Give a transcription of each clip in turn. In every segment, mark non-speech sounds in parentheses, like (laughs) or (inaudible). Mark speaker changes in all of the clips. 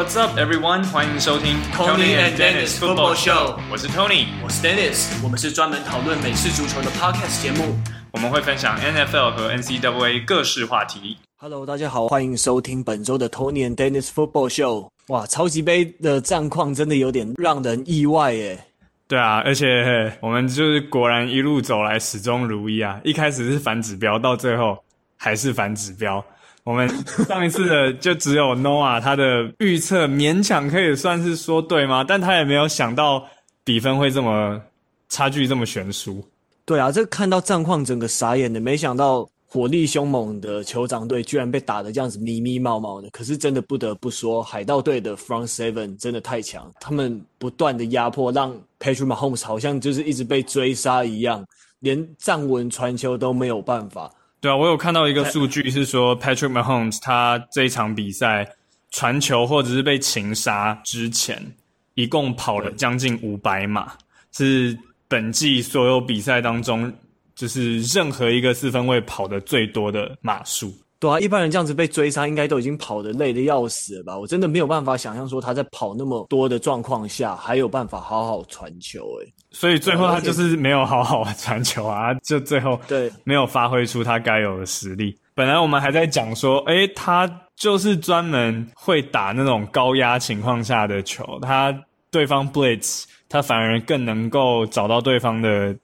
Speaker 1: What's up, everyone？欢迎收听
Speaker 2: Tony and Dennis Football Show。
Speaker 1: 我是 Tony，
Speaker 2: 我是 Dennis。我们是专门讨论美式足球的 Podcast 节目。
Speaker 1: 我们会分享 NFL 和 NCAA 各式话题。
Speaker 3: Hello，大家好，欢迎收听本周的 Tony and Dennis Football Show。哇，超级杯的战况真的有点让人意外耶。
Speaker 1: 对啊，而且我们就是果然一路走来始终如一啊！一开始是反指标，到最后还是反指标。我们上一次的就只有 Noah 他的预测勉强可以算是说对吗？但他也没有想到比分会这么差距这么悬殊。
Speaker 3: 对啊，这看到战况整个傻眼的，没想到火力凶猛的酋长队居然被打得这样子迷迷冒冒的。可是真的不得不说，海盗队的 Front Seven 真的太强，他们不断的压迫，让 Patrick Mahomes 好像就是一直被追杀一样，连站稳传球都没有办法。
Speaker 1: 对啊，我有看到一个数据是说，Patrick Mahomes 他这一场比赛传球或者是被擒杀之前，一共跑了将近五百码，是本季所有比赛当中，就是任何一个四分卫跑的最多的码数。
Speaker 3: 对啊，一般人这样子被追杀，应该都已经跑得累得要死了吧？我真的没有办法想象说他在跑那么多的状况下，还有办法好好传球诶。
Speaker 1: 所以最后他就是没有好好传球啊，就最后
Speaker 3: 对没
Speaker 1: 有发挥出他该有的实力。本来我们还在讲说，诶，他就是专门会打那种高压情况下的球，他对方 blitz，他反而更能够找到对方的，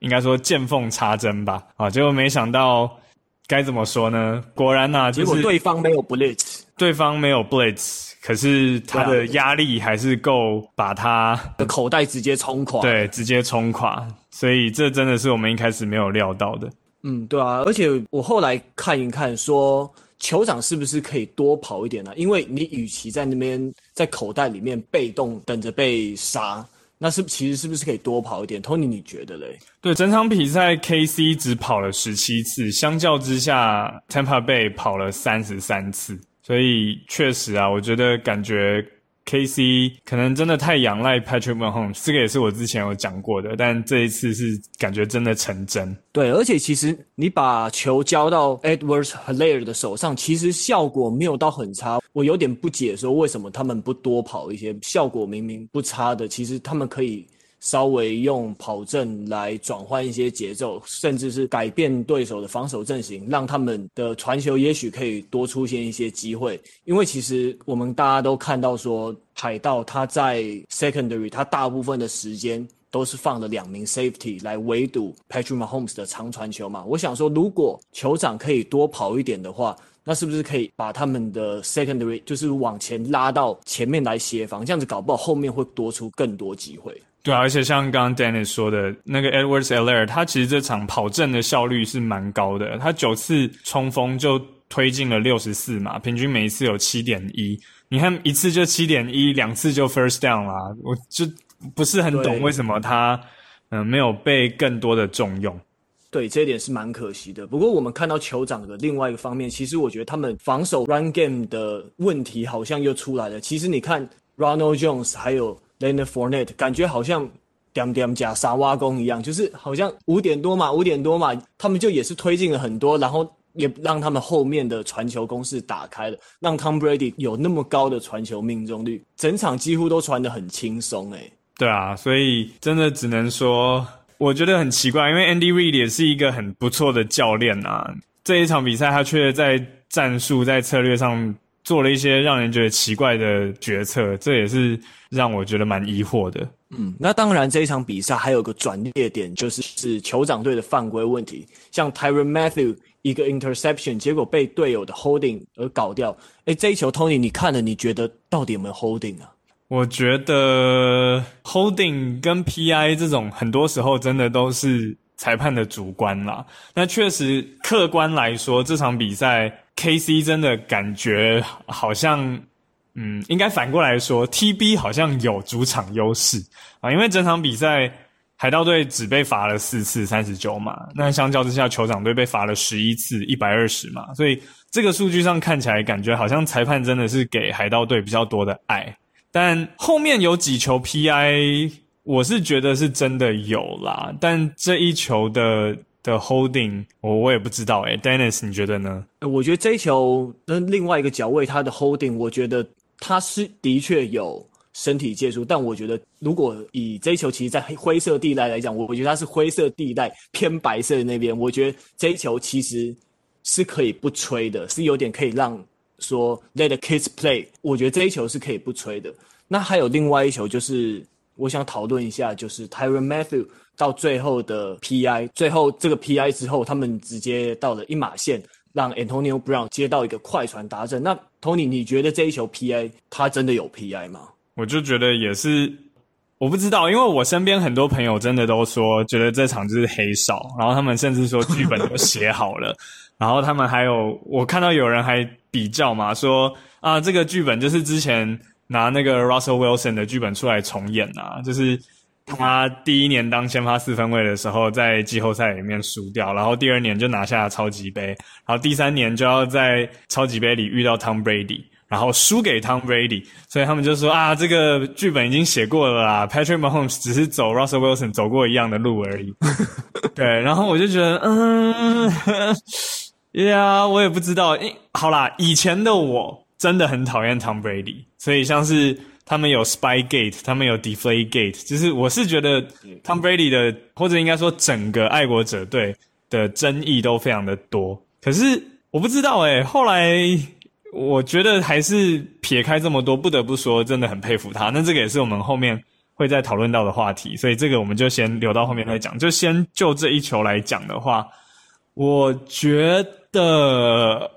Speaker 1: 应该说见缝插针吧？啊，结果没想到。该怎么说呢？果然呐、啊，就是、
Speaker 3: 结果对方没有 blitz，
Speaker 1: 对方没有 blitz，可是他的压力还是够把他
Speaker 3: 的口袋直接冲垮。
Speaker 1: 对，直接冲垮。所以这真的是我们一开始没有料到的。
Speaker 3: 嗯，对啊。而且我后来看一看，说酋长是不是可以多跑一点呢、啊？因为你与其在那边在口袋里面被动等着被杀。那是不其实是不是可以多跑一点？Tony，你觉得嘞？
Speaker 1: 对，整场比赛 KC 只跑了十七次，相较之下，Tampa Bay 跑了三十三次，所以确实啊，我觉得感觉。KC 可能真的太仰赖 Patrick Mahomes，这个也是我之前有讲过的，但这一次是感觉真的成真。
Speaker 3: 对，而且其实你把球交到 Edwards 和 Lair 的手上，其实效果没有到很差。我有点不解，说为什么他们不多跑一些，效果明明不差的，其实他们可以。稍微用跑阵来转换一些节奏，甚至是改变对手的防守阵型，让他们的传球也许可以多出现一些机会。因为其实我们大家都看到说，海盗他在 secondary，他大部分的时间都是放了两名 safety 来围堵 Patrick Mahomes 的长传球嘛。我想说，如果酋长可以多跑一点的话，那是不是可以把他们的 secondary 就是往前拉到前面来协防？这样子搞不好后面会多出更多机会。
Speaker 1: 对啊，而且像刚刚 Dennis 说的那个 Edwards-Helaire 他其实这场跑阵的效率是蛮高的。他九次冲锋就推进了六十四码，平均每一次有七点一。你看一次就七点一，两次就 first down 啦。我就不是很懂为什么他嗯、呃、没有被更多的重用。
Speaker 3: 对，这一点是蛮可惜的。不过我们看到酋长的另外一个方面，其实我觉得他们防守 run game 的问题好像又出来了。其实你看 Ronald Jones 还有。Leonard for Nate，感觉好像点点加沙挖工一样，就是好像五点多嘛，五点多嘛，他们就也是推进了很多，然后也让他们后面的传球攻势打开了，让 Tom Brady 有那么高的传球命中率，整场几乎都传得很轻松诶。
Speaker 1: 对啊，所以真的只能说，我觉得很奇怪，因为 Andy Reid 也是一个很不错的教练啊，这一场比赛他却在战术在策略上。做了一些让人觉得奇怪的决策，这也是让我觉得蛮疑惑的。
Speaker 3: 嗯，那当然这一场比赛还有个转捩点，就是是酋长队的犯规问题，像 Tyrann Mathieu 一个 interception，结果被队友的 holding 而搞掉。诶，这一球 Tony 你看了，你觉得到底有没有 holding 啊？
Speaker 1: 我觉得 holding 跟 PI 这种很多时候真的都是裁判的主观啦。那确实客观来说，这场比赛。KC 真的感觉好像，嗯，应该反过来说，TB 好像有主场优势。啊，因为整场比赛海盗队只被罚了四次三十九码，那相较之下，酋长队被罚了十一次一百二十码，所以这个数据上看起来感觉好像裁判真的是给海盗队比较多的爱，但后面有几球 PI，我是觉得是真的有啦，但这一球的。的 holding，我我也不知道诶，Dennis，你觉得呢？
Speaker 3: 我觉得这一球跟另外一个角位他的 holding，我觉得他是的确有身体接触，但我觉得如果以这一球其实，在灰色地带来讲，我我觉得他是灰色地带偏白色的那边，我觉得这一球其实是可以不吹的，是有点可以让说 let the kids play，我觉得这一球是可以不吹的。那还有另外一球就是我想讨论一下，就是 Tyran Matthew 到最后的 PI，最后这个 PI 之后，他们直接到了一码线。让 Antonio Brown 接到一个快船达阵。那 Tony，你觉得这一球 PI 他真的有 PI 吗？
Speaker 1: 我就觉得也是，我不知道，因为我身边很多朋友真的都说，觉得这场就是黑哨，然后他们甚至说剧本都写好了，然后他们还有我看到有人还比较嘛，说啊这个剧本就是之前拿那个 Russell Wilson 的剧本出来重演啊，就是。他第一年当先发四分卫的时候，在季后赛里面输掉，然后第二年就拿下了超级杯，然后第三年就要在超级杯里遇到 Tom Brady，然后输给 Tom Brady，所以他们就说啊，这个剧本已经写过了啦，Patrick Mahomes 只是走 Russell Wilson 走过一样的路而已。(laughs) 对，然后我就觉得，嗯，呀、(laughs) yeah，我也不知道，诶，好啦，以前的我真的很讨厌 Tom Brady，所以像是。他们有 Spy Gate，他们有 Deflate Gate，就是我是觉得 Tom Brady 的，或者应该说整个爱国者队的争议都非常的多。可是我不知道诶，后来我觉得还是撇开这么多，不得不说真的很佩服他。那这个也是我们后面会再讨论到的话题，所以这个我们就先留到后面再讲。就先就这一球来讲的话，我觉得，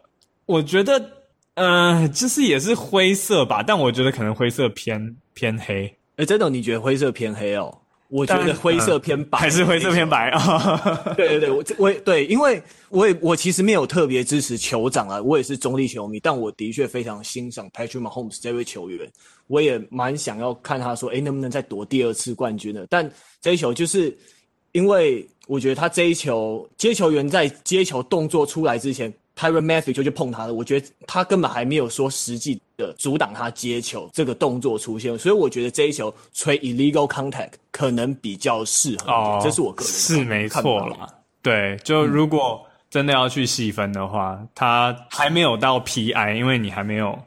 Speaker 1: 我觉得。嗯、呃，就是也是灰色吧，但我觉得可能灰色偏偏黑。
Speaker 3: 哎、欸，真的，你觉得灰色偏黑哦？我觉得灰色偏白，
Speaker 1: 还是灰色偏白 (laughs) 啊？
Speaker 3: 对对对，我我对，因为我也我其实没有特别支持酋长啊，我也是中立球迷，但我的确非常欣赏 Patrick Mahomes 这位球员，我也蛮想要看他说，哎，能不能再夺第二次冠军的？但这一球就是因为我觉得他这一球接球员在接球动作出来之前。Tyrann Mathieu 就去碰他了，我觉得他根本还没有说实际的阻挡他接球这个动作出现，所以我觉得这一球吹 illegal contact 可能比较适合。哦，这是我个人
Speaker 1: 是没错啦。对，就如果真的要去细分的话，嗯，他还没有到 PI，因为你还没有。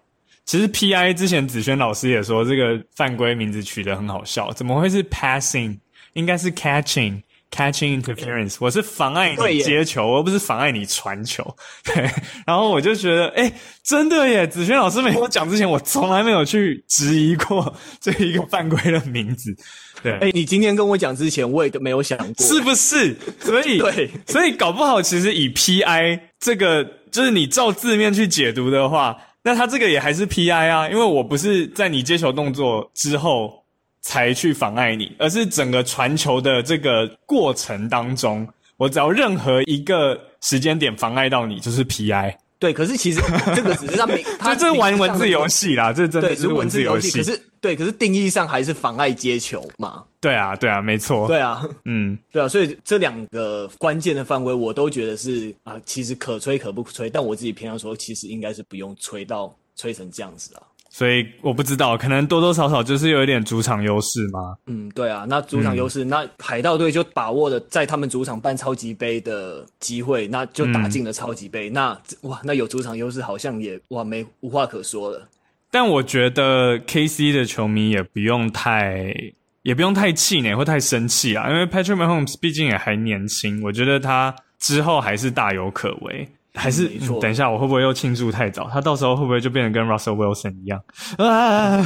Speaker 1: 其实 PI 之前子轩老师也说这个犯规名字取得很好笑，怎么会是 passing？应该是 catching。Catching interference，我是妨碍你接球，而不是妨碍你传球。对，(laughs) 然后我就觉得，哎，真的耶！子轩老师没跟我讲之前，我从来没有去质疑过这一个犯规的名字。对，
Speaker 3: 哎，你今天跟我讲之前，我也都没有想过，
Speaker 1: 是不是？所以，(laughs) 对，所以搞不好，其实以 PI 这个，就是你照字面去解读的话，那他这个也还是 PI 啊，因为我不是在你接球动作之后。才去妨碍你，而是整个传球的这个过程当中，我只要任何一个时间点妨碍到你，就是 PI。
Speaker 3: 对，可是其实这个只是让你，(laughs)
Speaker 1: 就这玩文字游戏啦，这真的是文字游戏。
Speaker 3: 可是对，可是定义上还是妨碍接球嘛。
Speaker 1: 对啊，对啊，没错。
Speaker 3: 对啊，
Speaker 1: 嗯，
Speaker 3: 对啊，所以这两个关键的犯规，我都觉得是啊，其实可吹可不吹，但我自己偏向说，其实应该是不用吹到吹成这样子啊。
Speaker 1: 所以我不知道，可能多多少少就是有一点主场优势吗？
Speaker 3: 嗯，对啊，那主场优势，嗯、那海盗队就把握了在他们主场办超级杯的机会，那就打进了超级杯。嗯、那哇，那有主场优势，好像也哇没无话可说了。
Speaker 1: 但我觉得 KC 的球迷也不用太也不用太气馁或太生气啊，因为 Patrick Mahomes 毕竟也还年轻，我觉得他之后还是大有可为。还是、嗯、等一下，我会不会又庆祝太早？他到时候会不会就变成跟 Russell Wilson 一样？啊，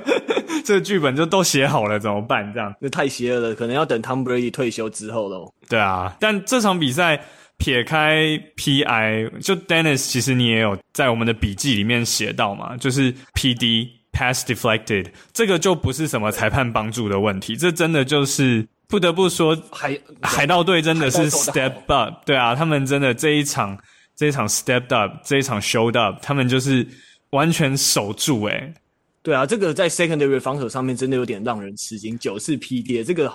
Speaker 1: (laughs) 这个剧本就都写好了，怎么办？这样
Speaker 3: 那太邪恶了，可能要等 Tom Brady 退休之后喽。
Speaker 1: 对啊，但这场比赛撇开 PI，就 Dennis，其实你也有在我们的笔记里面写到嘛，就是 PD Pass Deflected，这个就不是什么裁判帮助的问题，这真的就是不得不说海海盗队真的是 Step Up，对啊，他们真的这一场。这一场 stepped up，这一场 showed up，他们就是完全守住诶、欸。
Speaker 3: 对啊，这个在 secondary 防守上面真的有点让人吃惊。九次 PD，这个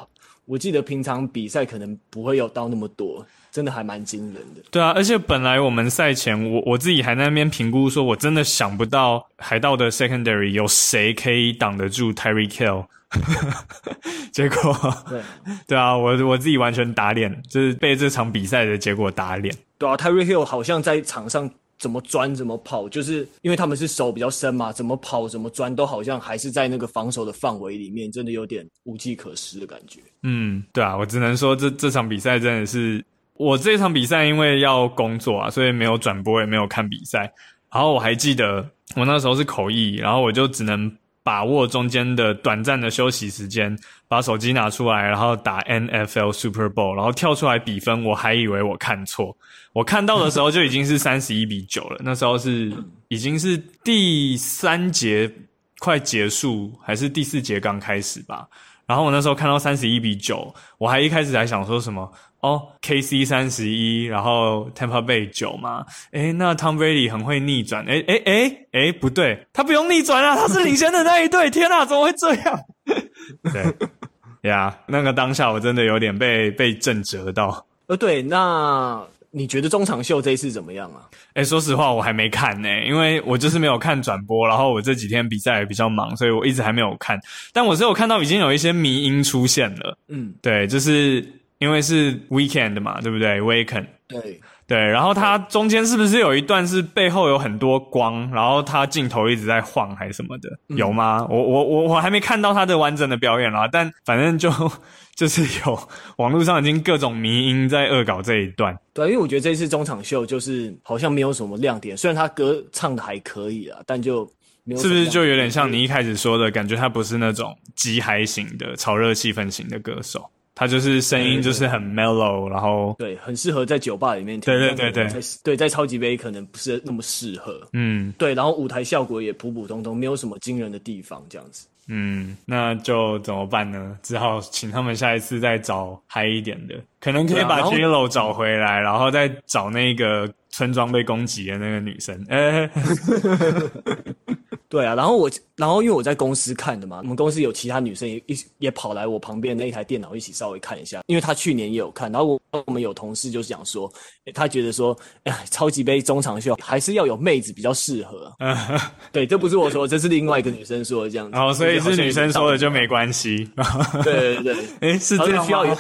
Speaker 3: 我记得平常比赛可能不会有到那么多，真的还蛮惊人的。
Speaker 1: 对啊，而且本来我们赛前我我自己还在那边评估说，我真的想不到海盗的 secondary 有谁可以挡得住 Tyreek Hill。(laughs) 结果对 (laughs) 对啊，我我自己完全打脸，就是被这场比赛的结果打脸。
Speaker 3: 对啊，Tyreek Hill 好像在场上怎么钻怎么跑，就是因为他们是手比较深嘛，怎么跑怎么钻都好像还是在那个防守的范围里面，真的有点无计可施的感觉。
Speaker 1: 嗯，对啊，我只能说这这场比赛真的是我这场比赛因为要工作啊，所以没有转播也没有看比赛。然后我还记得我那时候是口译，然后我就只能。把握中间的短暂的休息时间，把手机拿出来，然后打 NFL Super Bowl，然后跳出来比分，我还以为我看错，我看到的时候就已经是三十一比九了。那时候是已经是第三节快结束，还是第四节刚开始吧？然后我那时候看到三十一比九，我还一开始还想说什么。哦，KC 三十一，然后 Tampa Bay 九嘛，诶，那 Tom Brady 很会逆转，诶诶诶诶，不对，他不用逆转啊，他是领先的那一队，(laughs) 天哪，怎么会这样？对，(laughs) 呀，那个当下我真的有点被被震折到。
Speaker 3: 呃，对，那你觉得中场秀这一次怎么样啊？
Speaker 1: 诶，说实话，我还没看呢，因为我就是没有看转播，然后我这几天比赛也比较忙，所以我一直还没有看。但我是有看到已经有一些迷因出现了，嗯，对，就是。因为是 weekend 嘛，对不对？weekend
Speaker 3: 对
Speaker 1: 对，然后它中间是不是有一段是背后有很多光，然后它镜头一直在晃还是什么的？嗯、有吗？我我我我还没看到它的完整的表演啦，但反正就就是有网络上已经各种迷音在恶搞这一段。
Speaker 3: 对，因为我觉得这次中场秀就是好像没有什么亮点，虽然他歌唱的还可以啊，但就。
Speaker 1: 是不是就有点像你一开始说的感觉？他不是那种极嗨型的炒热气氛型的歌手。他就是声音就是很 mellow，然后
Speaker 3: 对，很适合在酒吧里面听。
Speaker 1: 对对对对，
Speaker 3: 在对在超级杯可能不是那么适合。嗯，对，然后舞台效果也普普通通，没有什么惊人的地方，这样子。
Speaker 1: 嗯，那就怎么办呢？只好请他们下一次再找嗨一点的，可能可以把 J.Lo 找回来，然后再找那个村庄被攻击的那个女生。哎。(laughs)
Speaker 3: 对啊，然后我，然后因为我在公司看的嘛，我们公司有其他女生也一也跑来我旁边那一台电脑一起稍微看一下，因为她去年也有看，然后我我们有同事就讲说，他觉得说，哎，超级杯中场秀还是要有妹子比较适合。嗯，(laughs) 对，这不是我说，这是另外一个女生说的这样子。
Speaker 1: 哦，所以是女生说的就没关系。
Speaker 3: 对对对，哎，(laughs)
Speaker 1: 是这样
Speaker 3: 需要有，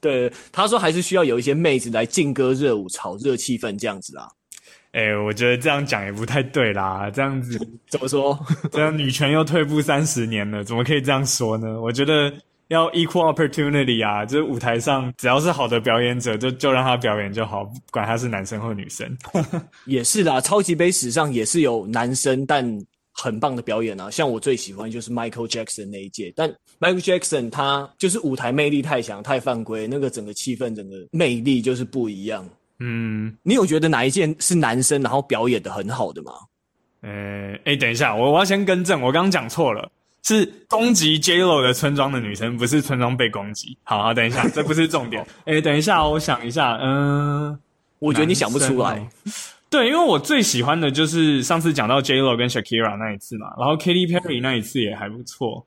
Speaker 3: 对，他说还是需要有一些妹子来劲歌热舞，炒热气氛这样子啊。
Speaker 1: 哎、欸，我觉得这样讲也不太对啦。这样子 (laughs)
Speaker 3: 怎么说？(laughs)
Speaker 1: 这样女权又退步三十年了，怎么可以这样说呢？我觉得要 equal opportunity 啊，就是舞台上只要是好的表演者，就就让他表演就好，不管他是男生或女生。(laughs)
Speaker 3: 也是啦，超级杯史上也是有男生但很棒的表演啊。像我最喜欢就是 Michael Jackson 那一届，但 Michael Jackson 他就是舞台魅力太强，太犯规，那个整个气氛、整个魅力就是不一样。嗯，你有觉得哪一件是男生然后表演的很好的吗？
Speaker 1: 呃，哎、欸，等一下，我我要先更正，我刚刚讲错了，是攻击 J.Lo 的村庄的女生，不是村庄被攻击。好好，等一下，这不是重点。哎、欸，等一下，我想一下，嗯、呃，
Speaker 3: 我觉得你想不出来。
Speaker 1: 对，因为我最喜欢的就是上次讲到 J.Lo 跟 Shakira 那一次嘛，然后 Katy Perry 那一次也还不错。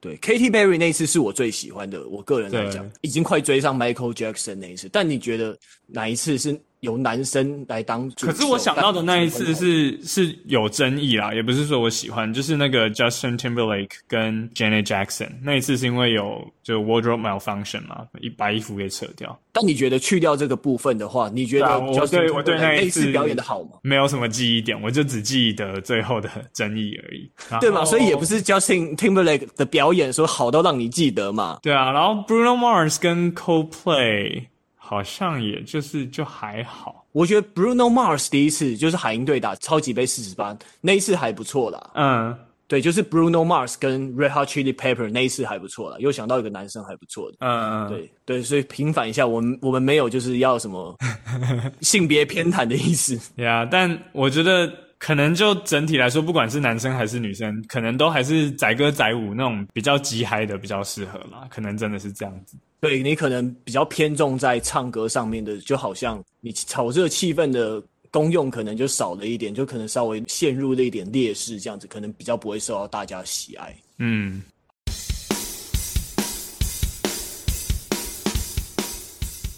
Speaker 3: 对，Katy Perry 那一次是我最喜欢的，我个人来讲，已经快追上 Michael Jackson 那一次。但你觉得哪一次是？由男生来当主，
Speaker 1: 可是我想到的那一次是是有争议啦，也不是说我喜欢，就是那个 Justin Timberlake 跟 Janet Jackson 那一次是因为有就 wardrobe malfunction 嘛，一把衣服给扯掉。
Speaker 3: 但你觉得去掉这个部分的话，你觉得
Speaker 1: Justin 我对那一
Speaker 3: 次表演的好吗？
Speaker 1: 没有什么记忆点，我就只记得最后的争议而已，
Speaker 3: 对嘛？所以也不是 Justin Timberlake 的表演说好到让你记得嘛？
Speaker 1: 对啊，然后 Bruno Mars 跟 Coldplay。好像也就是就还好，
Speaker 3: 我觉得 Bruno Mars 第一次就是海鹰队打超级杯四十八那一次还不错啦。嗯，对，就是 Bruno Mars 跟 Red Hot Chili Pepper 那一次还不错啦。又想到一个男生还不错的。嗯嗯，对对，所以平反一下，我们我们没有就是要什么性别偏袒的意思。
Speaker 1: 对啊，但我觉得可能就整体来说，不管是男生还是女生，可能都还是载歌载舞那种比较激嗨的比较适合啦。可能真的是这样子。
Speaker 3: 对，你可能比较偏重在唱歌上面的，就好像你炒热气氛的功用可能就少了一点，就可能稍微陷入了一点劣势，这样子可能比较不会受到大家喜爱。嗯。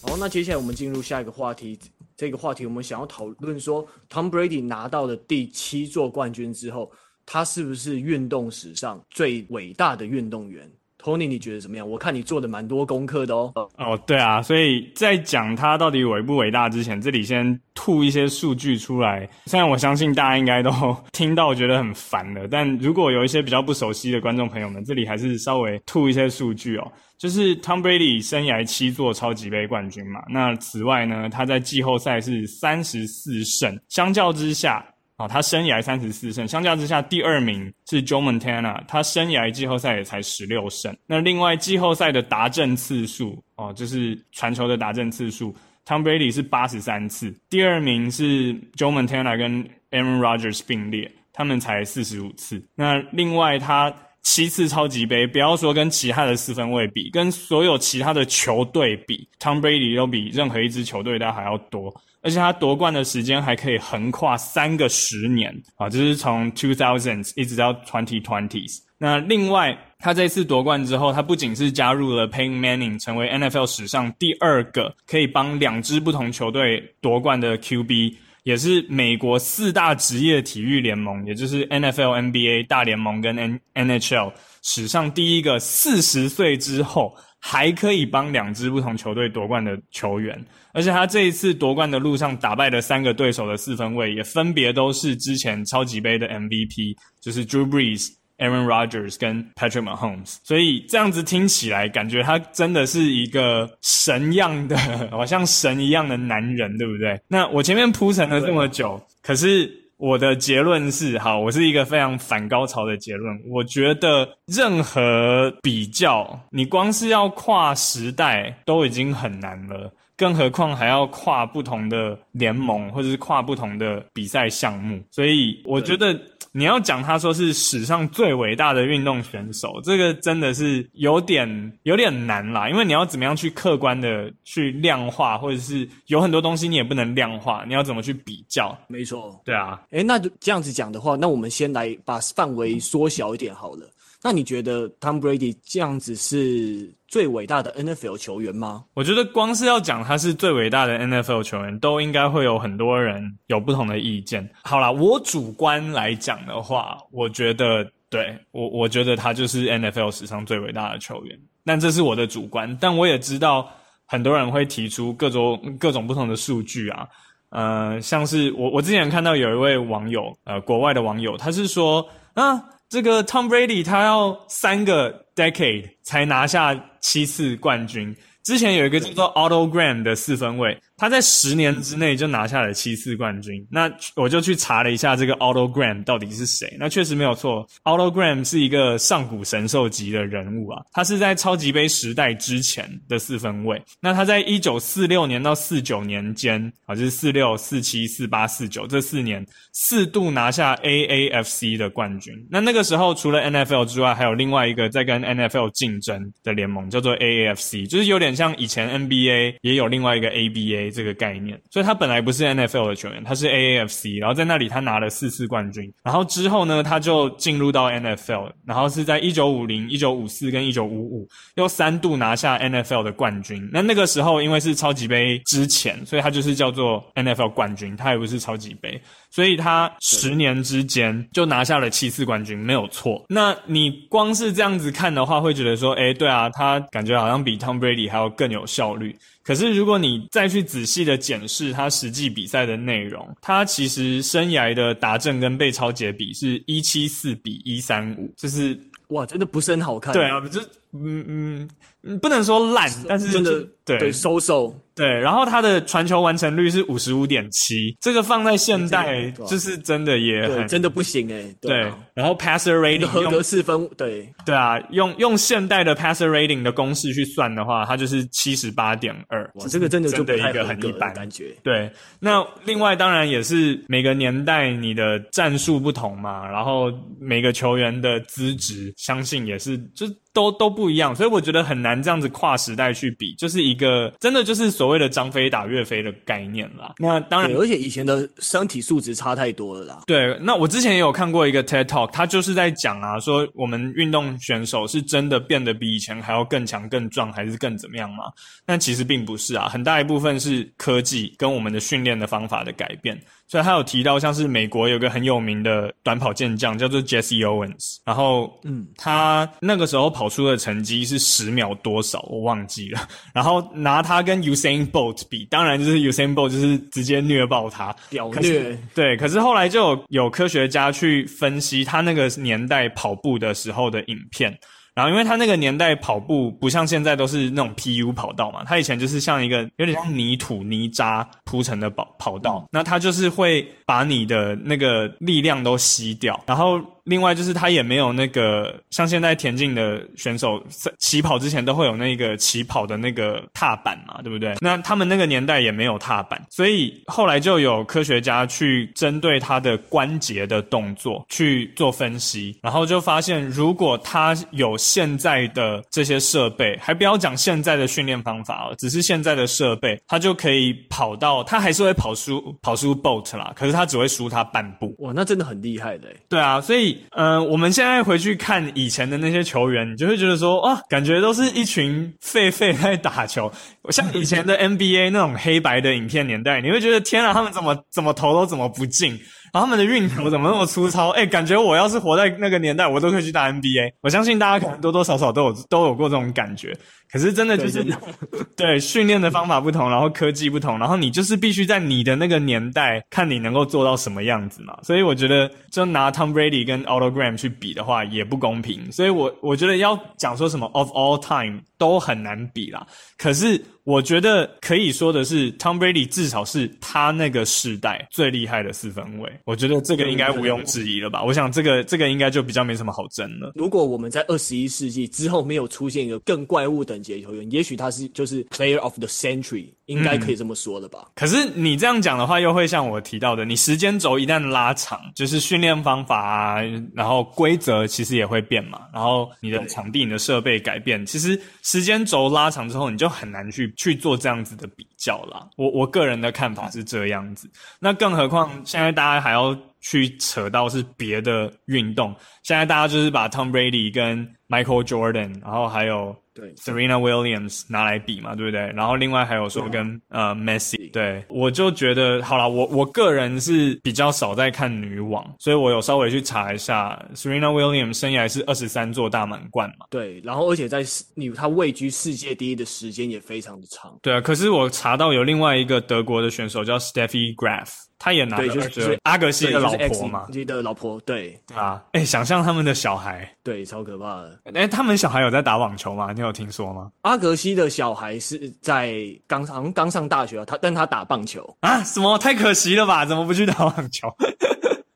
Speaker 3: 好，那接下来我们进入下一个话题。这个话题我们想要讨论说，Tom Brady 拿到了第七座冠军之后，他是不是运动史上最伟大的运动员？Tony，你觉得怎么样？我看你做的蛮多功课的哦。
Speaker 1: 哦，对啊，所以在讲他到底伟不伟大之前，这里先吐一些数据出来。虽然我相信大家应该都听到觉得很烦了，但如果有一些比较不熟悉的观众朋友们，这里还是稍微吐一些数据哦。就是 Tom Brady 生涯七座超级杯冠军嘛。那此外呢，他在季后赛是三十四胜，相较之下。哦，他生涯三十四胜，相较之下，第二名是 Joe Montana，他生涯季后赛也才十六胜。那另外季后赛的达阵次数，哦，就是传球的达阵次数，Tom Brady 是八十三次，第二名是 Joe Montana 跟 Aaron Rodgers 并列，他们才四十五次。那另外他七次超级杯，不要说跟其他的四分卫比，跟所有其他的球队比，Tom Brady 都比任何一支球队都还要多。而且他夺冠的时间还可以横跨三个十年啊，就是从 two thousands 一直到 twenty twenties。那另外，他这次夺冠之后，他不仅是加入了 Peyton Manning，成为 NFL 史上第二个可以帮两支不同球队夺冠的 QB，也是美国四大职业体育联盟，也就是 NFL、NBA 大联盟跟 N NHL 史上第一个四十岁之后还可以帮两支不同球队夺冠的球员。而且他这一次夺冠的路上打败了三个对手的四分卫，也分别都是之前超级杯的 MVP，就是 Drew Brees、Aaron Rodgers 跟 Patrick Mahomes。所以这样子听起来，感觉他真的是一个神样的，(laughs) 好像神一样的男人，对不对？那我前面铺陈了这么久，可是我的结论是，好，我是一个非常反高潮的结论。我觉得任何比较，你光是要跨时代都已经很难了。更何况还要跨不同的联盟，或者是跨不同的比赛项目，所以我觉得你要讲他说是史上最伟大的运动选手，这个真的是有点有点难啦，因为你要怎么样去客观的去量化，或者是有很多东西你也不能量化，你要怎么去比较？
Speaker 3: 没错，
Speaker 1: 对啊，
Speaker 3: 诶，那就这样子讲的话，那我们先来把范围缩小一点好了。那你觉得 Tom Brady 这样子是最伟大的 NFL 球员吗？
Speaker 1: 我觉得光是要讲他是最伟大的 NFL 球员，都应该会有很多人有不同的意见。好啦，我主观来讲的话，我觉得对，我我觉得他就是 NFL 史上最伟大的球员。但这是我的主观，但我也知道很多人会提出各种各种不同的数据啊，呃，像是我我之前看到有一位网友，呃，国外的网友，他是说啊。这个 Tom Brady 他要三个 decade 才拿下七次冠军。之前有一个叫做 Auto Graham 的四分卫。他在十年之内就拿下了七次冠军。那我就去查了一下这个 Otto Graham 到底是谁。那确实没有错，Otto Graham 是一个上古神兽级的人物啊。他是在超级杯时代之前的四分卫。那他在一九四六年到四九年间，啊，就是四六、四七、四八、四九这四年，四度拿下 AAFC 的冠军。那那个时候除了 NFL 之外，还有另外一个在跟 NFL 竞争的联盟，叫做 AAFC，就是有点像以前 NBA 也有另外一个 ABA。这个概念，所以他本来不是 NFL 的球员，他是 AAFC，然后在那里他拿了四次冠军，然后之后呢，他就进入到 NFL，然后是在一九五零、一九五四跟一九五五又三度拿下 NFL 的冠军。那那个时候因为是超级杯之前，所以他就是叫做 NFL 冠军，他也不是超级杯，所以他十年之间就拿下了七次冠军，没有错。那你光是这样子看的话，会觉得说，哎，对啊，他感觉好像比 Tom Brady 还要更有效率。可是，如果你再去仔细的检视他实际比赛的内容，他其实生涯的达阵跟被超解比是一七四比一三五，就是
Speaker 3: 哇，真的不是很好看。
Speaker 1: 对啊，就嗯嗯，不能说烂，但是
Speaker 3: 真的
Speaker 1: 对
Speaker 3: 对收手。
Speaker 1: 对，然后他的传球完成率是五十五点七，这个放在现代就是真的也很
Speaker 3: 真的不行哎、欸、对，
Speaker 1: 对，然后 passer rating
Speaker 3: 合格四分，对
Speaker 1: 对啊，用用现代的 passer rating 的公式去算的话，它就是七十八点二。
Speaker 3: 哇，这个真的就不
Speaker 1: 一个很一般
Speaker 3: 感觉。
Speaker 1: 对，那另外当然也是每个年代你的战术不同嘛，然后每个球员的资质，相信也是就都都不一样，所以我觉得很难这样子跨时代去比，就是一个真的就是所谓的张飞打岳飞的概念啦。那当然，
Speaker 3: 而且以前的身体素质差太多了啦。
Speaker 1: 对，那我之前也有看过一个 TED Talk，他就是在讲啊，说我们运动选手是真的变得比以前还要更强、更壮，还是更怎么样嘛？但其实并不是啊，很大一部分是科技跟我们的训练的方法的改变。所以他有提到，像是美国有个很有名的短跑健将叫做 Jesse Owens，然后，嗯，他那个时候跑出的成绩是十秒多少，我忘记了。然后拿他跟 Usain Bolt 比，当然就是 Usain Bolt 就是直接虐爆他，
Speaker 3: 屌虐。
Speaker 1: 对，可是后来就有有科学家去分析他那个年代跑步的时候的影片。然后，因为他那个年代跑步不像现在都是那种 PU 跑道嘛，他以前就是像一个有点像泥土泥渣铺成的跑跑道，那他就是会把你的那个力量都吸掉，然后。另外就是他也没有那个像现在田径的选手起跑之前都会有那个起跑的那个踏板嘛，对不对？那他们那个年代也没有踏板，所以后来就有科学家去针对他的关节的动作去做分析，然后就发现如果他有现在的这些设备，还不要讲现在的训练方法哦，只是现在的设备，他就可以跑到，他还是会跑输跑输 Bolt 啦，可是他只会输他半步。
Speaker 3: 哇，那真的很厉害的。
Speaker 1: 对啊，所以。嗯、我们现在回去看以前的那些球员，你就会觉得说，啊，感觉都是一群废废在打球。像以前的 NBA 那种黑白的影片年代，你会觉得天啊，他们怎么怎么投都怎么不进。然后他们的运球怎么那么粗糙？哎，感觉我要是活在那个年代，我都可以去打 NBA。我相信大家可能多多少少都有都有过这种感觉。可是真的就是，对，(laughs) 对，训练的方法不同，然后科技不同，然后你就是必须在你的那个年代看你能够做到什么样子嘛。所以我觉得，就拿 Tom Brady 跟 Otto Graham 去比的话，也不公平。所以我我觉得要讲说什么 of all time 都很难比啦。可是。我觉得可以说的是，Tom Brady 至少是他那个时代最厉害的四分卫。我觉得这个应该毋庸置疑了吧？我想这个这个应该就比较没什么好争了。
Speaker 3: 如果我们在二十一世纪之后没有出现一个更怪物等级的球员，也许他是就是 Player of the Century，应该可以这么说的吧？
Speaker 1: 可是你这样讲的话，又会像我提到的，你时间轴一旦拉长，就是训练方法啊，然后规则其实也会变嘛，然后你的场地、你的设备改变，其实时间轴拉长之后，你就很难去。去做这样子的比较啦，我我个人的看法是这样子。那更何况现在大家还要去扯到是别的运动，现在大家就是把 Tom Brady 跟 Michael Jordan，然后还有。对，Serena Williams 拿来比嘛，对不对？然后另外还有说跟呃 Messi，对，我就觉得好了，我我个人是比较少在看女网，所以我有稍微去查一下，Serena Williams 生涯是二十三座大满贯嘛。
Speaker 3: 对，然后而且在女她位居世界第一的时间也非常的长。
Speaker 1: 对啊，可是我查到有另外一个德国的选手叫 Steffi Graf。他也拿了，就是阿格西的老婆嘛，
Speaker 3: 的老婆，对
Speaker 1: 啊，哎，想象他们的小孩，
Speaker 3: 对，超可怕的。
Speaker 1: 哎，他们小孩有在打网球吗？你有听说吗？
Speaker 3: 阿格西的小孩是在刚上刚上大学啊，他但他打棒球
Speaker 1: 啊？什么？太可惜了吧？怎么不去打网球？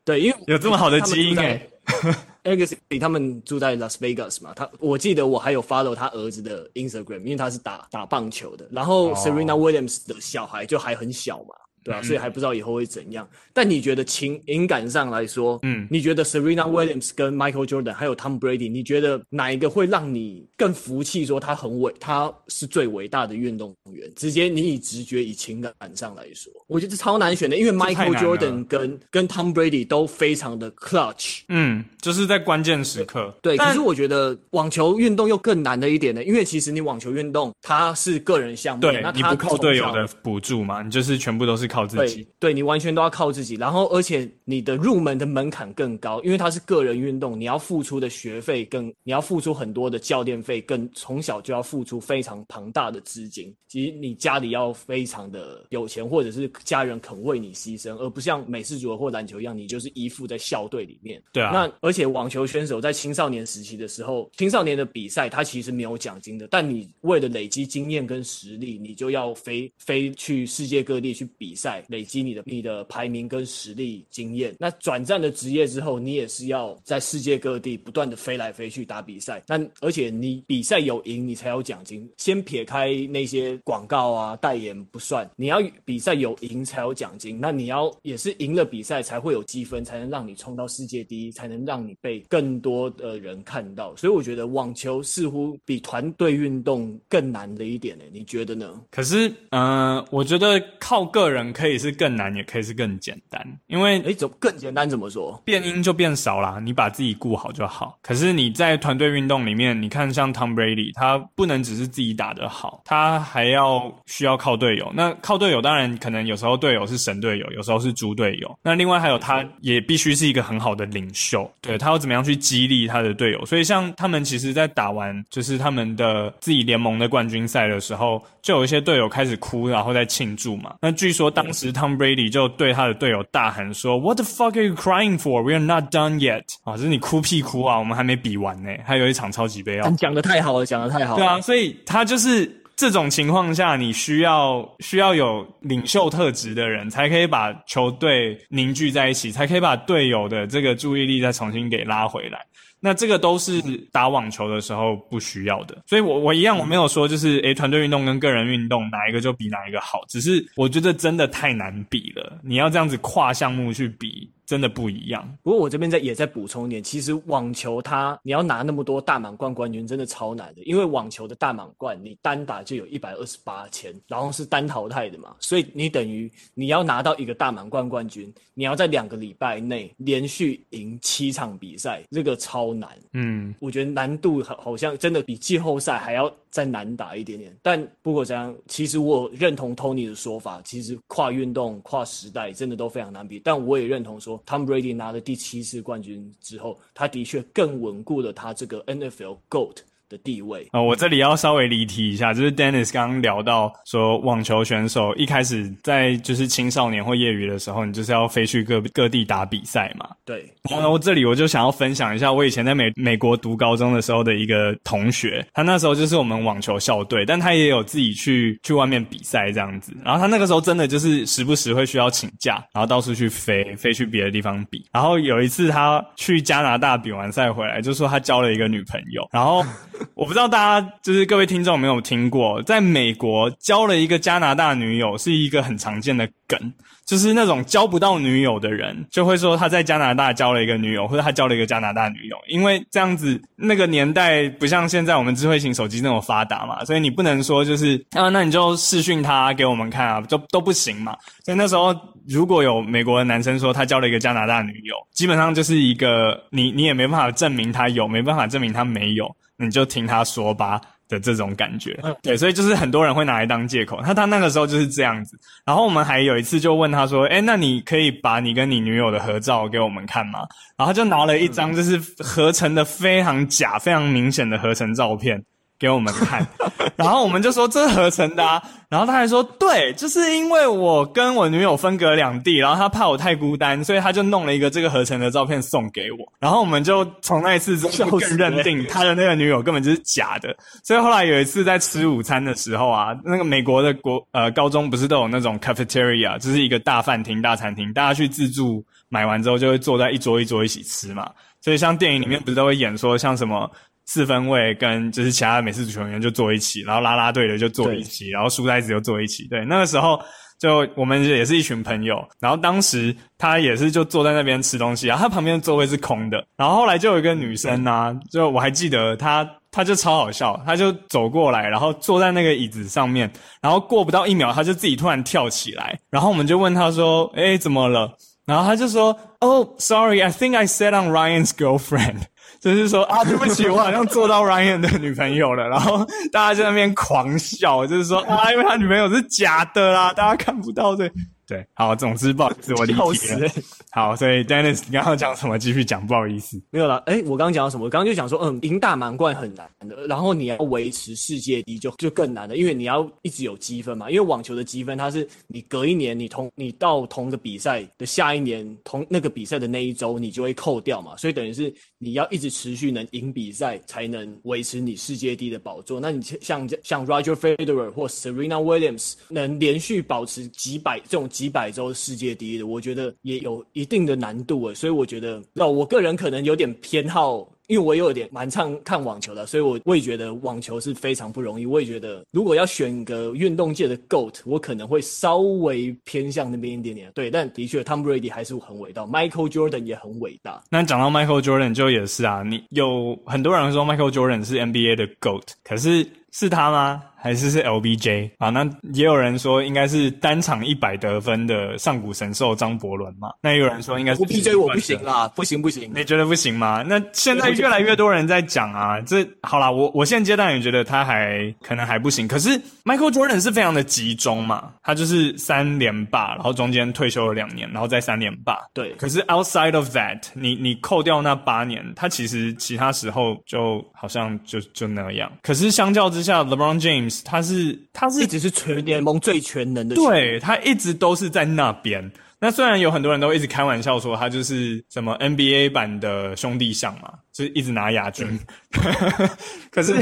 Speaker 3: 对，因为 (laughs)
Speaker 1: 有这么好的基因哎。
Speaker 3: 阿 (laughs) 格西他们住在 Las Vegas 嘛，他我记得我还有 follow 他儿子的 Instagram，因为他是打打棒球的。然后 Serena Williams 的小孩就还很小嘛。对啊，所以还不知道以后会怎样。嗯、但你觉得情情感上来说，嗯，你觉得 Serena Williams 跟 Michael Jordan 还有 Tom Brady，你觉得哪一个会让你更服气？说他很伟，他是最伟大的运动员。直接你以直觉、以情感上来说，我觉得超难选的，因为 Michael Jordan 跟跟 Tom Brady 都非常的 clutch，
Speaker 1: 嗯，就是在关键时刻。
Speaker 3: 对，可是我觉得网球运动又更难的一点呢，因为其实你网球运动它是个人项目，
Speaker 1: 对，
Speaker 3: 那
Speaker 1: 你不靠队友的补助嘛，你就是全部都是。靠自己，
Speaker 3: 对，对你完全都要靠自己，然后而且你的入门的门槛更高，因为它是个人运动，你要付出的学费更，你要付出很多的教练费，更从小就要付出非常庞大的资金。其实你家里要非常的有钱，或者是家人肯为你牺牲，而不像美式足球或篮球一样，你就是依附在校队里面。
Speaker 1: 对啊。
Speaker 3: 那而且网球选手在青少年时期的时候，青少年的比赛他其实没有奖金的，但你为了累积经验跟实力，你就要飞飞去世界各地去比赛。累积你的你的排名跟实力经验。那转战了职业之后，你也是要在世界各地不断的飞来飞去打比赛。那而且你比赛有赢，你才有奖金。先撇开那些广告啊、代言不算，你要比赛有赢才有奖金。那你要也是赢了比赛才会有积分，才能让你冲到世界第一，才能让你被更多的人看到。所以我觉得网球似乎比团队运动更难的一点呢，你觉得呢？
Speaker 1: 可是，嗯、呃，我觉得靠个人可以是更难，也可以是更简单。因为，
Speaker 3: 诶，怎么更简单？怎么说？
Speaker 1: 变音就变少啦，你把自己顾好就好。可是你在团队运动里面，你看像 Tom Brady，他不能只是自己打得好，他还要需要靠队友。那靠队友，当然可能有时候队友是神队友，有时候是猪队友。那另外还有，他也必须是一个很好的领袖，对，他要怎么样去激励他的队友。所以像他们其实，在打完就是他们的自己联盟的冠军赛的时候，就有一些队友开始哭，然后在庆祝嘛。那据说当时 Tom Brady 就对他的队友大喊说：“What the fuck are you crying for? We are not done yet。”啊，就是你哭屁哭啊，我们还没比完呢，还有一场超级杯要。
Speaker 3: 讲的太好了，讲的太好了。
Speaker 1: 对啊，所以他就是这种情况下，你需要需要有领袖特质的人，才可以把球队凝聚在一起，才可以把队友的这个注意力再重新给拉回来。那这个都是打网球的时候不需要的，所以我我一样我没有说就是诶团队运动跟个人运动哪一个就比哪一个好，只是我觉得真的太难比了，你要这样子跨项目去比。真的不一样。
Speaker 3: 不过我这边在也在补充一点，其实网球它你要拿那么多大满贯冠军，真的超难的。因为网球的大满贯你单打就有一百二十八签，然后是单淘汰的嘛，所以你等于你要拿到一个大满贯冠军，你要在两个礼拜内连续赢七场比赛，这个超难。
Speaker 1: 嗯，
Speaker 3: 我觉得难度好好像真的比季后赛还要再难打一点点。但不过这样，其实我认同 Tony 的说法，其实跨运动、跨时代真的都非常难比。但我也认同说。Tom Brady 拿了第七次冠军之后，他的确更稳固了他这个 NFL GOAT 的地位
Speaker 1: 啊、哦，我这里要稍微离题一下，就是 Dennis 刚刚聊到说，网球选手一开始在就是青少年或业余的时候，你就是要飞去各各地打比赛嘛。
Speaker 3: 对。
Speaker 1: 然后这里我就想要分享一下，我以前在美美国读高中的时候的一个同学，他那时候就是我们网球校队，但他也有自己去去外面比赛这样子。然后他那个时候真的就是时不时会需要请假，然后到处去飞，飞去别的地方比。然后有一次他去加拿大比完赛回来，就说他交了一个女朋友，然后。(laughs) 我不知道大家就是各位听众有没有听过，在美国交了一个加拿大女友是一个很常见的梗，就是那种交不到女友的人就会说他在加拿大交了一个女友，或者他交了一个加拿大女友，因为这样子那个年代不像现在我们智慧型手机那么发达嘛，所以你不能说就是啊，那你就视讯他给我们看啊，就都不行嘛。所以那时候如果有美国的男生说他交了一个加拿大女友，基本上就是一个你你也没办法证明他有，没办法证明他没有。你就听他说吧的这种感觉，对，所以就是很多人会拿来当借口。他他那个时候就是这样子。然后我们还有一次就问他说：“诶，那你可以把你跟你女友的合照给我们看吗？”然后他就拿了一张就是合成的非常假、非常明显的合成照片。给我们看，(laughs) 然后我们就说这是合成的啊，然后他还说对，就是因为我跟我女友分隔两地，然后他怕我太孤单，所以他就弄了一个这个合成的照片送给我，然后我们就从那一次之后更认定他的那个女友根本就是假的，所以后来有一次在吃午餐的时候啊，那个美国的国呃高中不是都有那种 cafeteria，就是一个大饭厅、大餐厅，大家去自助买完之后就会坐在一桌一桌一起吃嘛，所以像电影里面不是都会演说像什么。四分卫跟就是其他的美式足球员就坐一起，然后啦啦队的就坐一起，然后书呆子就坐一起。对，那个时候就我们也是一群朋友，然后当时他也是就坐在那边吃东西，然后他旁边的座位是空的，然后后来就有一个女生啊，就我还记得她，她就超好笑，她就走过来，然后坐在那个椅子上面，然后过不到一秒，她就自己突然跳起来，然后我们就问她说：“诶，怎么了？”然后她就说：“Oh, sorry, I think I sat on Ryan's girlfriend。”就是说啊，对不起，我好像做到 Ryan 的女朋友了，然后大家在那边狂笑，就是说啊，因为他女朋友是假的啦，大家看不到的。对，好，总之不好意思，我离题了。好，所以 Dennis，你刚刚讲什么？继续讲，不好意思。
Speaker 3: 没有啦，诶、欸，我刚刚讲到什么？我刚刚就讲说，嗯，赢大满贯很难的，然后你要维持世界第一就就更难了，因为你要一直有积分嘛。因为网球的积分，它是你隔一年，你同你到同个比赛的下一年，同那个比赛的那一周，你就会扣掉嘛。所以等于是你要一直持续能赢比赛，才能维持你世界第一的宝座。那你像像 Roger Federer 或 Serena Williams 能连续保持几百这种。几百周世界第一的，我觉得也有一定的难度诶。所以我觉得，那我个人可能有点偏好。因为我有点蛮常看网球的，所以我我也觉得网球是非常不容易。我也觉得，如果要选个运动界的 GOAT，我可能会稍微偏向那边一点点。对，但的确，Tom Brady 还是很伟大，Michael Jordan 也很伟大。
Speaker 1: 那讲到 Michael Jordan 就也是啊，你有很多人说 Michael Jordan 是 NBA 的 GOAT，可是是他吗？还是是 LBJ 啊？那也有人说应该是单场一百得分的上古神兽张伯伦嘛？那也有人说应该是
Speaker 3: LBJ，我不行啦，不行不行，
Speaker 1: 你觉得不行吗？那现在越来越多人在讲啊，这好啦，我我现阶段也觉得他还可能还不行。可是 Michael Jordan 是非常的集中嘛，他就是三连霸，然后中间退休了两年，然后再三连霸。
Speaker 3: 对。
Speaker 1: 可是 outside of that，你你扣掉那八年，他其实其他时候就好像就就那样。可是相较之下，LeBron James 他是他是
Speaker 3: 一直是全联盟最全能的，
Speaker 1: 对，他一直都是在那边。那虽然有很多人都一直开玩笑说他就是什么 NBA 版的兄弟象嘛，就是一直拿亚军，嗯、(laughs) 可是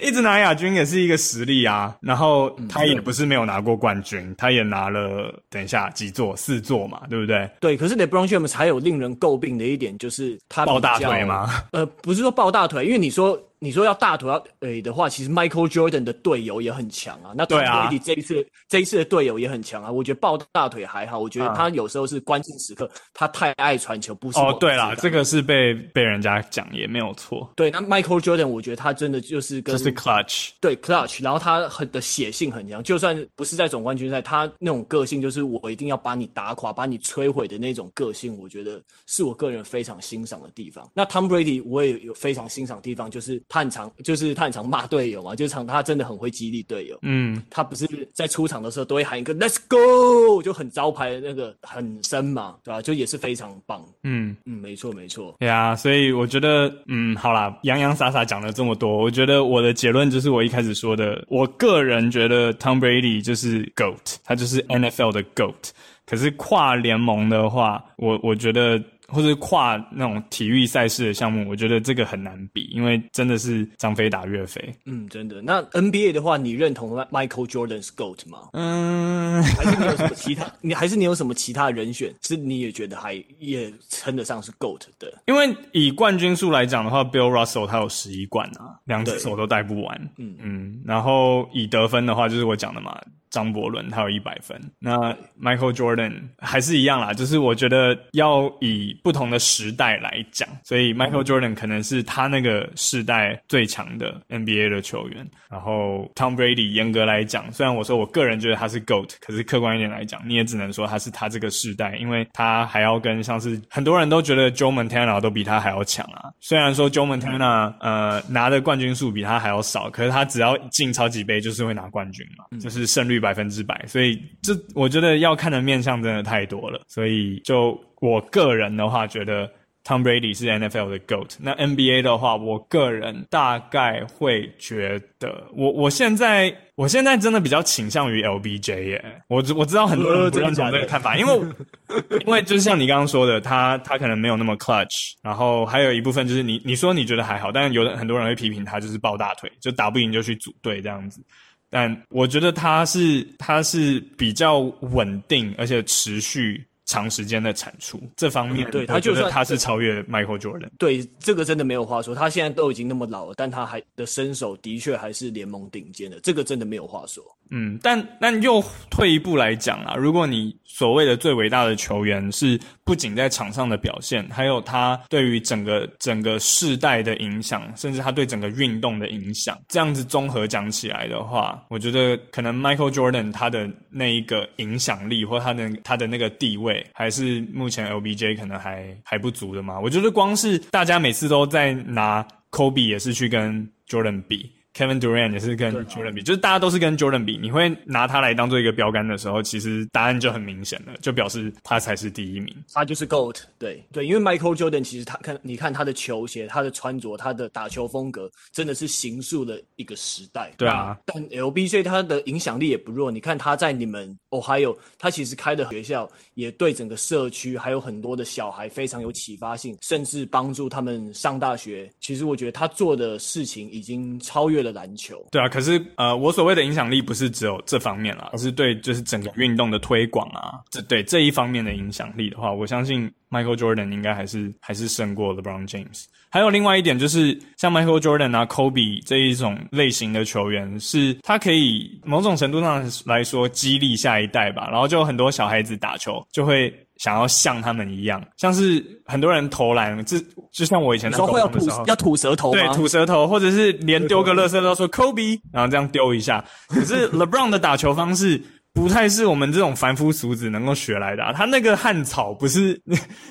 Speaker 1: 一直拿亚军也是一个实力啊。然后他也不是没有拿过冠军，嗯、他也拿了等一下几座四座嘛，对不对？
Speaker 3: 对。可是 LeBron James 还有令人诟病的一点就是他
Speaker 1: 抱大腿吗？(laughs)
Speaker 3: 呃，不是说抱大腿，因为你说。你说要大腿要诶的话，其实 Michael Jordan 的队友也很强啊。那 Tom Brady 这一次、啊、这一次的队友也很强啊。我觉得抱大腿还好，我觉得他有时候是关键时刻，他太爱传球，不是
Speaker 1: 哦。对啦，这个是被被人家讲也没有错。
Speaker 3: 对，那 Michael Jordan 我觉得他真的就是跟
Speaker 1: 就是 clutch，
Speaker 3: 对 clutch，然后他很的血性很强，就算不是在总冠军赛，他那种个性就是我一定要把你打垮，把你摧毁的那种个性，我觉得是我个人非常欣赏的地方。那 Tom Brady 我也有非常欣赏的地方，就是他很常，就是。他很常骂队友嘛，就常他真的很会激励队友。
Speaker 1: 嗯，
Speaker 3: 他不是在出场的时候都会喊一个 “Let's go”，就很招牌的那个很深嘛，对吧？就也是非常棒。
Speaker 1: 嗯
Speaker 3: 嗯，没错没错。
Speaker 1: 对啊，所以我觉得，嗯，好啦，洋洋洒洒讲了这么多，我觉得我的结论就是我一开始说的，我个人觉得 Tom Brady 就是 GOAT，他就是 NFL 的 GOAT。可是跨联盟的话，我我觉得。或者跨那种体育赛事的项目，我觉得这个很难比，因为真的是张飞打岳飞。
Speaker 3: 嗯，真的。那 NBA 的话，你认同 Michael Jordan's GOAT 吗？
Speaker 1: 嗯，
Speaker 3: 还是你有什么其他？(laughs) 你还是你有什么其他人选？是你也觉得还也称得上是 GOAT 的？
Speaker 1: 因为以冠军数来讲的话，Bill Russell 他有十一冠啊，两只手都戴不完。嗯嗯。然后以得分的话，就是我讲的嘛。张伯伦他有一百分，那 Michael Jordan 还是一样啦，就是我觉得要以不同的时代来讲，所以 Michael Jordan 可能是他那个时代最强的 NBA 的球员，然后 Tom Brady 严格来讲，虽然我说我个人觉得他是 GOAT，可是客观一点来讲，你也只能说他是他这个世代，因为他还要跟像是很多人都觉得 Joe Montana 都比他还要强啊，虽然说 Joe Montana 呃拿的冠军数比他还要少，可是他只要进超级杯就是会拿冠军嘛，就是胜率。百分之百，所以这我觉得要看的面相真的太多了。所以就我个人的话，觉得 Tom Brady 是 NFL 的 GOAT。那 NBA 的话，我个人大概会觉得，我我现在我现在真的比较倾向于 LBJ 耶。我我知道很多人不认同这个看法，因为 (laughs) 因为就是像你刚刚说的，他他可能没有那么 clutch，然后还有一部分就是你你说你觉得还好，但是有的很多人会批评他就是抱大腿，就打不赢就去组队这样子。但我觉得他是他是比较稳定，而且持续长时间的产出这方面，对，他就算他是超越 Michael Jordan。
Speaker 3: 对，这个真的没有话说。他现在都已经那么老了，但他还的身手的确还是联盟顶尖的，这个真的没有话说。
Speaker 1: 嗯，但但又退一步来讲啊，如果你所谓的最伟大的球员是不仅在场上的表现，还有他对于整个整个世代的影响，甚至他对整个运动的影响，这样子综合讲起来的话，我觉得可能 Michael Jordan 他的那一个影响力或他的他的那个地位，还是目前 LBJ 可能还还不足的嘛。我觉得光是大家每次都在拿 Kobe 也是去跟 Jordan 比。Kevin Durant 也是跟 Jordan 比，就是大家都是跟 Jordan 比，你会拿他来当做一个标杆的时候，其实答案就很明显了，就表示他才是第一名，
Speaker 3: 他就是 GOAT。对对，因为 Michael Jordan 其实他看，你看他的球鞋、他的穿着、他的打球风格，真的是形塑了一个时代。
Speaker 1: 对啊，
Speaker 3: 但 LBJ 他的影响力也不弱，你看他在你们哦，还有他其实开的学校也对整个社区还有很多的小孩非常有启发性，甚至帮助他们上大学。其实我觉得他做的事情已经超越了篮球。
Speaker 1: 对啊，可是呃，我所谓的影响力不是只有这方面啦，而是对就是整个运动的推广啊，这对这一方面的影响力的话，我相信 Michael Jordan 应该还是还是胜过 LeBron James。还有另外一点就是，像 Michael Jordan 啊、Kobe 这一种类型的球员，是他可以某种程度上来说激励下一代吧。然后就有很多小孩子打球就会想要像他们一样，像是很多人投篮，就就像我以前的时候，
Speaker 3: 要吐舌头，
Speaker 1: 对，吐舌头，或者是连丢个乐色都说 Kobe，然后这样丢一下。可是 (laughs) LeBron 的打球方式。不太是我们这种凡夫俗子能够学来的啊，他那个汉草不是，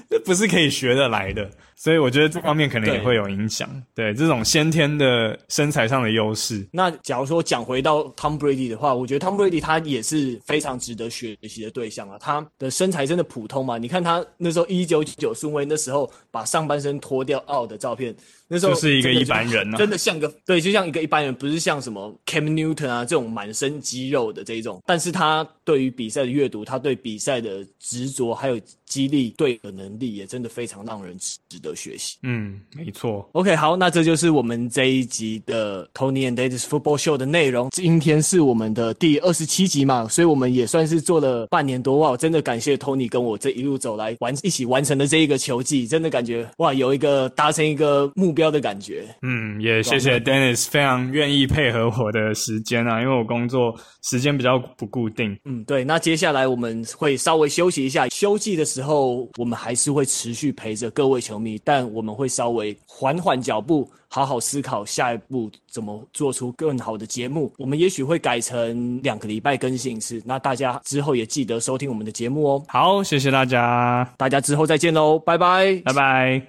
Speaker 1: 这 (laughs) 不是可以学得来的，所以我觉得这方面可能也会有影响。对，对这种先天的身材上的优势。
Speaker 3: 那假如说讲回到 Tom Brady 的话，我觉得 Tom Brady 他也是非常值得学习的对象啊。他的身材真的普通嘛？你看他那时候一九九顺位那时候把上半身脱掉奥的照片。那时候
Speaker 1: 就是一个一般人、啊，
Speaker 3: 真的像个对，就像一个一般人，不是像什么 Cam Newton 啊这种满身肌肉的这一种。但是他对于比赛的阅读，他对比赛的执着，还有激励对的能力，也真的非常让人值得学习。
Speaker 1: 嗯，没错。
Speaker 3: OK，好，那这就是我们这一集的 Tony and Dennis Football Show 的内容。今天是我们的第二十七集嘛，所以我们也算是做了半年多哇！我真的感谢 Tony 跟我这一路走来完一起完成的这一个球季，真的感觉哇，有一个达成一个目标。的感觉，
Speaker 1: 嗯，也谢谢 Dennis 非常愿意配合我的时间啊，因为我工作时间比较不固定。
Speaker 3: 嗯，对，那接下来我们会稍微休息一下，休季的时候我们还是会持续陪着各位球迷，但我们会稍微缓缓脚步，好好思考下一步怎么做出更好的节目。我们也许会改成两个礼拜更新一次，那大家之后也记得收听我们的节目哦。
Speaker 1: 好，谢谢大家，
Speaker 3: 大家之后再见喽，拜拜，
Speaker 1: 拜拜。